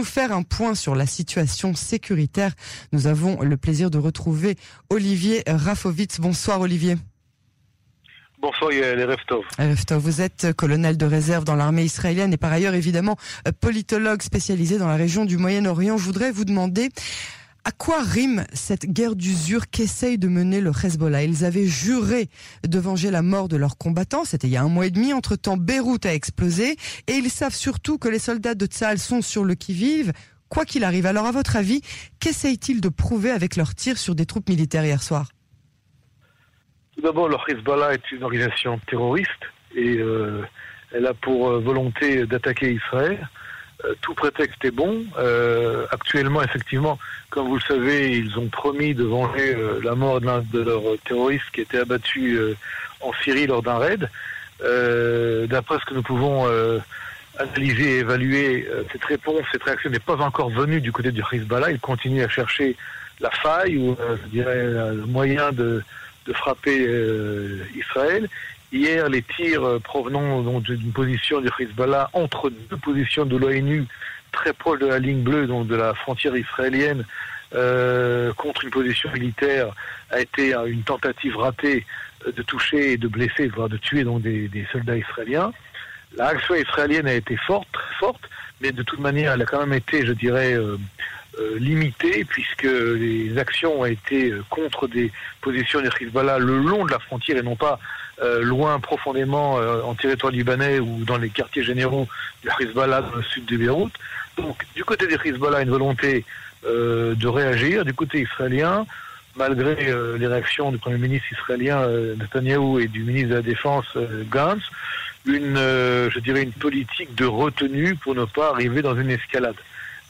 nous faire un point sur la situation sécuritaire, nous avons le plaisir de retrouver Olivier Rafovitz. Bonsoir Olivier. Bonsoir les Reftov. Vous êtes colonel de réserve dans l'armée israélienne et par ailleurs évidemment politologue spécialisé dans la région du Moyen-Orient. Je voudrais vous demander à quoi rime cette guerre d'usure qu'essaye de mener le Hezbollah? Ils avaient juré de venger la mort de leurs combattants, c'était il y a un mois et demi, entre-temps Beyrouth a explosé, et ils savent surtout que les soldats de Tzal sont sur le qui-vive, quoi qu'il arrive. Alors à votre avis, qu'essayent-ils de prouver avec leurs tirs sur des troupes militaires hier soir? Tout d'abord, le Hezbollah est une organisation terroriste, et euh, elle a pour euh, volonté d'attaquer Israël. Euh, tout prétexte est bon. Euh, actuellement, effectivement, comme vous le savez, ils ont promis de venger euh, la mort d'un de leurs terroristes qui était abattu en Syrie lors d'un raid. D'après ce que nous pouvons analyser et évaluer, cette réponse, cette réaction n'est pas encore venue du côté du Hezbollah. Ils continuent à chercher la faille ou, le moyen de, de frapper Israël. Hier, les tirs euh, provenant d'une position du Hezbollah entre deux positions de l'ONU très proche de la ligne bleue, donc de la frontière israélienne, euh, contre une position militaire, a été une tentative ratée euh, de toucher et de blesser, voire de tuer donc des, soldats israéliens. L'action israélienne a été forte, très forte, mais de toute manière, elle a quand même été, je dirais, limitée, puisque les actions ont été contre des positions du Hezbollah le long de la frontière et non pas euh, loin profondément euh, en territoire libanais ou dans les quartiers généraux du Hezbollah dans le sud de Beyrouth. Donc du côté des Hezbollah, une volonté euh, de réagir. Du côté israélien, malgré les réactions du Premier ministre israélien Netanyahu et du ministre de la Défense Gantz, une, je dirais, une politique de retenue pour ne pas arriver dans une escalade.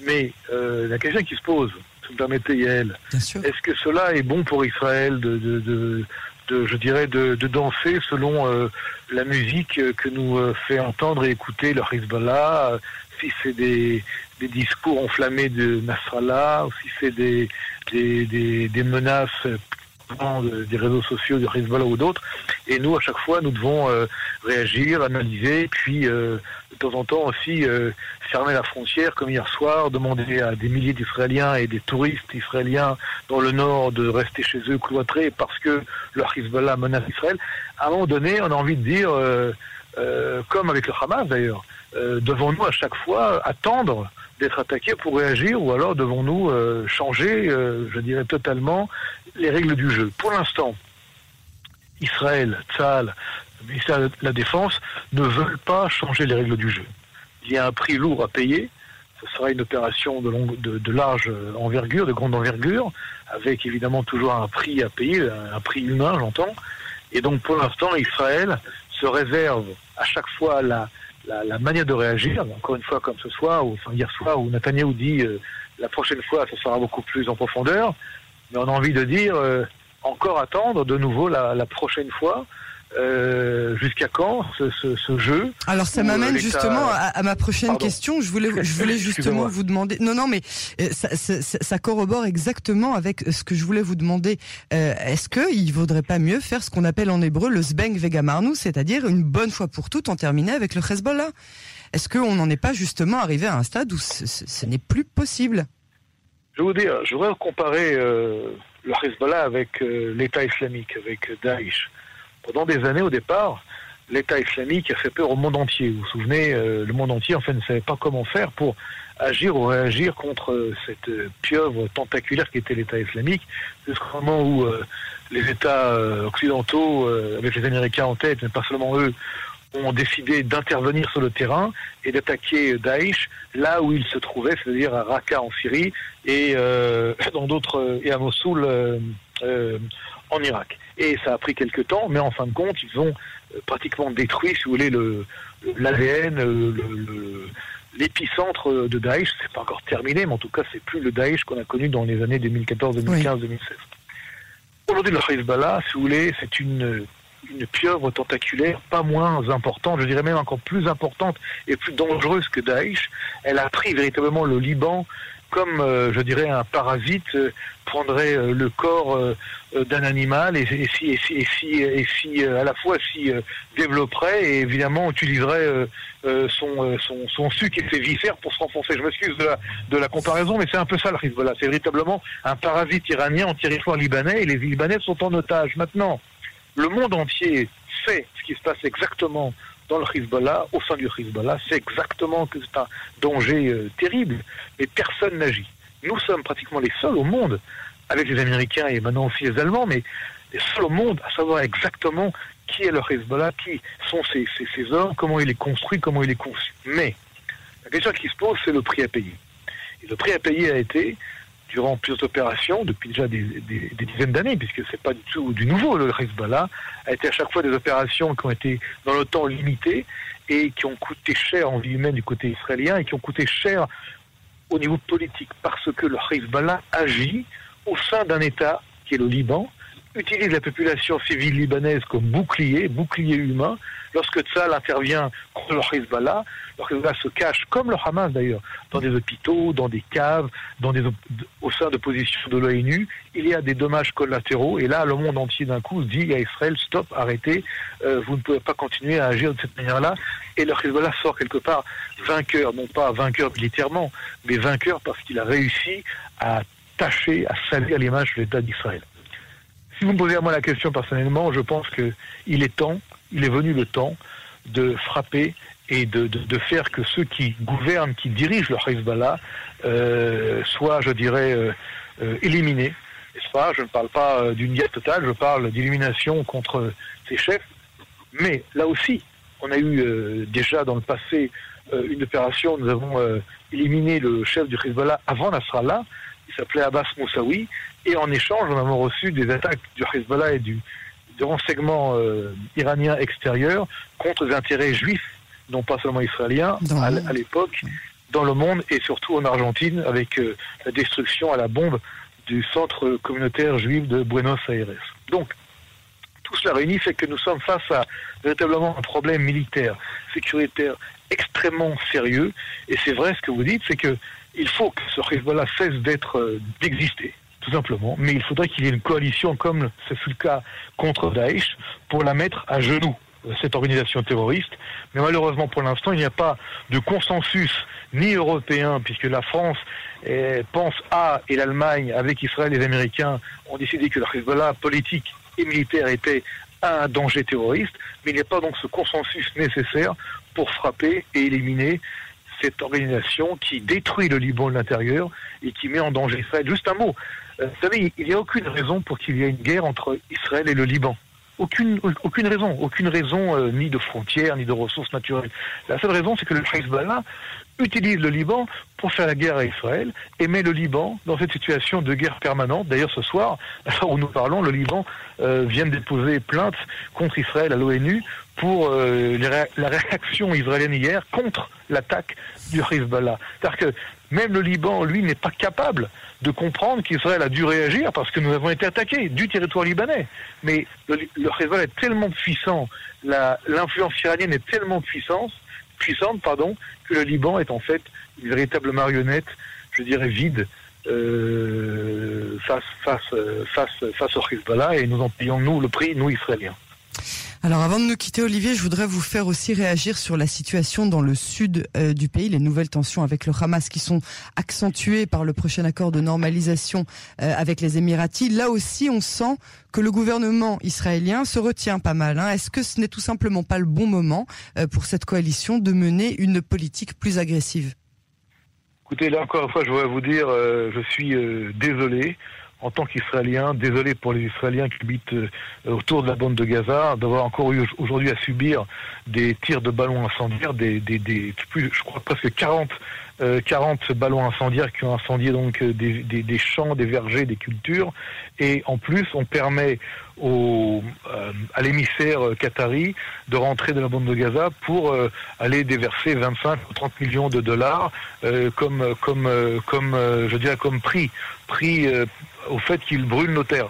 Mais la question qui se pose, si vous me permettez, Yael, est-ce que cela est bon pour Israël de, de, de, de, je dirais, de, de danser selon euh, la musique que nous euh, fait entendre et écouter le Hezbollah, euh, si c'est des, des discours enflammés de Nasrallah, ou si c'est des, des, des, des réseaux sociaux de Hezbollah ou d'autres. Et nous, à chaque fois, nous devons euh, réagir, analyser, puis euh, de temps en temps aussi euh, fermer la frontière, comme hier soir, demander à des milliers d'Israéliens et des touristes israéliens dans le nord de rester chez eux cloîtrés parce que leur Hezbollah menace Israël. À un moment donné, on a envie de dire, comme avec le Hamas d'ailleurs, devons-nous à chaque fois attendre d'être attaqués pour réagir ou alors devons-nous changer, je dirais totalement, les règles du jeu. Pour l'instant, Israël, Tzal, le ministère de la Défense ne veulent pas changer les règles du jeu. Il y a un prix lourd à payer. Ce sera une opération de, large envergure, de grande envergure, avec évidemment toujours un prix à payer, un prix humain, j'entends. Et donc pour l'instant, Israël se réserve à chaque fois la, la, manière de réagir, encore une fois comme ce soir, ou enfin, hier soir, où Netanyahu dit euh, la prochaine fois, ce sera beaucoup plus en profondeur. Mais on a envie de dire euh, encore attendre de nouveau la, la prochaine fois. Euh, jusqu'à quand ce, ce, ce, jeu Alors ça m'amène justement à, à, ma prochaine question. Je voulais, je voulais justement vous demander. Non, non, mais euh, ça, ça, ça, corrobore exactement avec ce que je voulais vous demander. Euh, Est-ce qu'il vaudrait pas mieux faire ce qu'on appelle en hébreu le zbeng vegamarnu, c'est-à-dire une bonne fois pour toutes en terminer avec le Hezbollah? Est-ce qu'on n'en est pas justement arrivé à un stade où ce, ce n'est plus possible? Je vais vous dire, je voudrais comparer euh, le Hezbollah avec euh, l'État islamique, avec Daesh. Pendant des années, au départ, l'État islamique a fait peur au monde entier. Vous vous souvenez, euh, le monde entier, en fait, ne savait pas comment faire pour agir ou réagir contre cette pieuvre tentaculaire qui était l'État islamique, jusqu'au moment où les États occidentaux, avec les Américains en tête, mais pas seulement eux, ont décidé d'intervenir sur le terrain et d'attaquer Daesh là où il se trouvait, c'est-à-dire à Raqqa en Syrie et euh, dans et à Mossoul euh, euh, en Irak. Et ça a pris quelques temps, mais en fin de compte, ils ont pratiquement détruit, si vous voulez, le l'ADN, l'épicentre de Daesh. C'est pas encore terminé, mais en tout cas, c'est plus le Daesh qu'on a connu dans les années 2014, 2015, 2016. Aujourd'hui, le Hezbollah, si vous voulez, c'est une une pieuvre tentaculaire pas moins importante, je dirais même encore plus importante et plus dangereuse que Daesh. Elle a pris véritablement le Liban comme, euh, je dirais, un parasite euh, prendrait euh, le corps d'un animal et, si, et, si, et, si, et si à la fois s'y développerait et évidemment utiliserait son, son, son suc et ses viscères pour se renfoncer. Je m'excuse de la, de la comparaison, mais c'est un peu ça le risque. Voilà, c'est véritablement un parasite iranien en territoire libanais et les Libanais sont en otage. Maintenant, le monde entier sait ce qui se passe exactement dans le Hezbollah, au sein du Hezbollah, c'est exactement que c'est un danger euh, terrible, mais personne n'agit. Nous sommes pratiquement les seuls au monde, avec les Américains et maintenant aussi les Allemands, mais les seuls au monde à savoir exactement qui est le Hezbollah, qui sont ces, ces hommes, comment il est construit, comment il est conçu. Mais la question qui se pose, c'est le prix à payer. Et le prix à payer a été durant plusieurs opérations, depuis déjà des, dizaines d'années, puisque c'est pas du tout du nouveau, le Hezbollah, a été à chaque fois des opérations qui ont été dans le temps limitées et qui ont coûté cher en vie humaine du côté israélien et qui ont coûté cher au niveau politique, parce que le Hezbollah agit au sein d'un État qui est le Liban, utilise la population civile libanaise comme bouclier, bouclier humain. Lorsque Tzal intervient contre le Hezbollah, le Hezbollah se cache, comme le Hamas d'ailleurs, dans des hôpitaux, dans des caves, dans des, au sein de positions de l'ONU. Il y a des dommages collatéraux et là, le monde entier d'un coup dit à Israël, stop, arrêtez, euh, vous ne pouvez pas continuer à agir de cette manière-là. Et le Hezbollah sort quelque part vainqueur, non pas vainqueur militairement, mais vainqueur parce qu'il a réussi à tâcher, à salir l'image de l'État d'Israël. Si vous me posez à moi la question personnellement, je pense qu'il est temps, il est venu le temps de frapper et de, faire que ceux qui gouvernent, qui dirigent le Hezbollah, euh, soient, je dirais, euh, euh, éliminés. Pas? Je ne parle pas d'une guerre totale, je parle d'élimination contre ces chefs. Mais là aussi, on a eu déjà dans le passé une opération, nous avons éliminé le chef du Hezbollah avant Nasrallah, s'appelait Abbas Moussaoui, et en échange, nous avons reçu des attaques du Hezbollah et du, renseignement euh, iranien extérieur contre les intérêts juifs, non pas seulement israéliens, à, l'époque, dans le monde et surtout en Argentine, avec euh, la destruction à la bombe du centre communautaire juif de Buenos Aires. Donc, cela réuni fait que nous sommes face à véritablement un problème militaire, sécuritaire extrêmement sérieux. Et c'est vrai ce que vous dites, c'est que il faut que ce Hezbollah cesse euh, d'exister tout simplement. Mais il faudrait qu'il y ait une coalition, comme ce fut le cas contre Daesh, pour la mettre à genoux, cette organisation terroriste. Mais malheureusement, pour l'instant, il n'y a pas de consensus ni européen, puisque la France eh, pense à, et l'Allemagne, avec Israël et les Américains, ont décidé que le Hezbollah politique et militaire était un danger terroriste, mais il n'y a pas donc ce consensus nécessaire pour frapper et éliminer cette organisation qui détruit le Liban de l'intérieur et qui met en danger Israël. Juste un mot, euh, vous savez, il n'y a aucune raison pour qu'il y ait une guerre entre Israël et le Liban. Aucune, aucune raison, aucune raison euh, ni de frontières, ni de ressources naturelles. La seule raison, c'est que le Hezbollah utilise le Liban pour faire la guerre à Israël et met le Liban dans cette situation de guerre permanente. D'ailleurs, ce soir, alors où nous parlons, le Liban euh, vient de déposer plainte contre Israël à l'ONU pour la réaction israélienne hier contre l'attaque du Hezbollah. C'est-à-dire que même le Liban, lui, n'est pas capable de comprendre qu'Israël a dû réagir parce que nous avons été attaqués du territoire libanais. Mais le, le est tellement puissant, l'influence iranienne est tellement puissante, puissante pardon, que le Liban est en fait une véritable marionnette, je dirais vide, euh, face, face, face, face au Hezbollah et nous en payons, nous, le prix, nous, Israéliens. Alors avant de nous quitter Olivier, je voudrais vous faire aussi réagir sur la situation dans le sud euh, du pays, les nouvelles tensions avec le Hamas qui sont accentuées par le prochain accord de normalisation euh, avec les Émiratis. Là aussi, on sent que le gouvernement israélien se retient pas mal. Hein. Est-ce que ce n'est tout simplement pas le bon moment euh, pour cette coalition de mener une politique plus agressive? Écoutez, là encore une fois, je voudrais vous dire, je suis désolé en tant qu'Israélien, désolé pour les Israéliens qui habitent euh, autour de la bande de Gaza, d'avoir encore eu aujourd'hui à subir des tirs de ballons incendiaires, des, des, des plus, je crois presque 40 40 euh, ballons incendiaires qui ont incendié donc euh, des, des, champs, des vergers, des cultures. Et en plus, on permet au, à l'émissaire qatari de rentrer dans la bande de Gaza pour aller déverser 25 ou 30 millions de dollars comme, comme, comme je dirais comme prix, prix au fait qu'il brûle nos terres.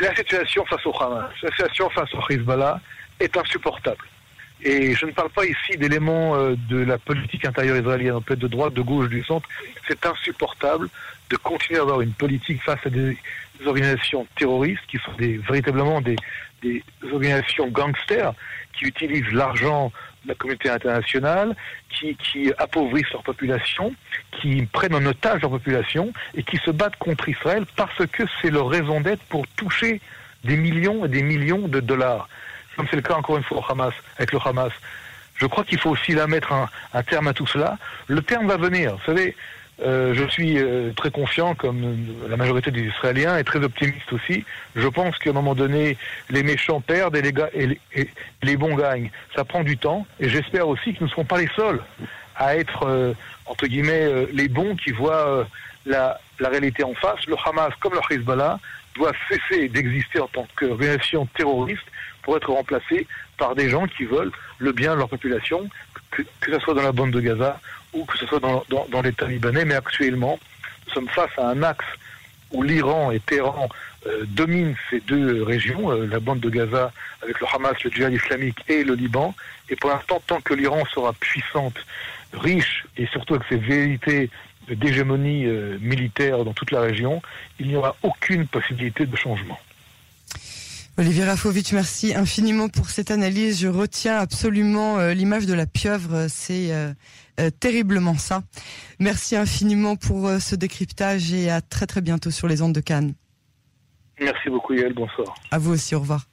la situation face au Hamas, la situation face au Hezbollah est insupportable. Et je ne parle pas ici d'éléments euh, de la politique intérieure israélienne, peut-être de droite, de gauche, du centre. C'est insupportable de continuer à avoir une politique face à des organisations terroristes qui sont véritablement des, des organisations gangsters qui utilisent l'argent la communauté internationale, qui, qui appauvrissent leur population, qui prennent en otage leur population et qui se battent contre Israël parce que c'est leur raison d'être pour toucher des millions et des millions de dollars comme c'est le cas encore une fois au Hamas, avec le Hamas. Je crois qu'il faut aussi la mettre un, terme à tout cela. Le terme va venir. Vous savez, euh, je suis euh, très confiant, comme la majorité des Israéliens, et très optimiste aussi. Je pense qu'à un moment donné, les méchants perdent et les, bons gagnent. Ça prend du temps, et j'espère aussi que nous ne serons pas les seuls à être, euh, entre guillemets, euh, les bons qui voient euh, la, la réalité en face. Le Hamas, comme le Hezbollah, doit cesser d'exister en tant qu'organisation terroriste pour être remplacé par des gens qui veulent le bien de leur population, que, que ce soit dans la bande de Gaza ou que ce soit dans, l'État libanais. Mais actuellement, nous sommes face à un axe où l'Iran et Téhéran euh, dominent ces deux régions, euh, la bande de Gaza avec le Hamas, le djihad islamique et le Liban. Et pour l'instant, tant que l'Iran sera puissante, riche et surtout avec ses vérités d'hégémonie euh, militaire dans toute la région, il n'y aura aucune possibilité de changement. Olivier Rafovitch, merci infiniment pour cette analyse. Je retiens absolument euh, l'image de la pieuvre, c'est euh, euh, terriblement ça. Merci infiniment pour euh, ce décryptage et à très très bientôt sur les ondes de Cannes. Merci beaucoup Yael, bonsoir. À vous aussi, au revoir.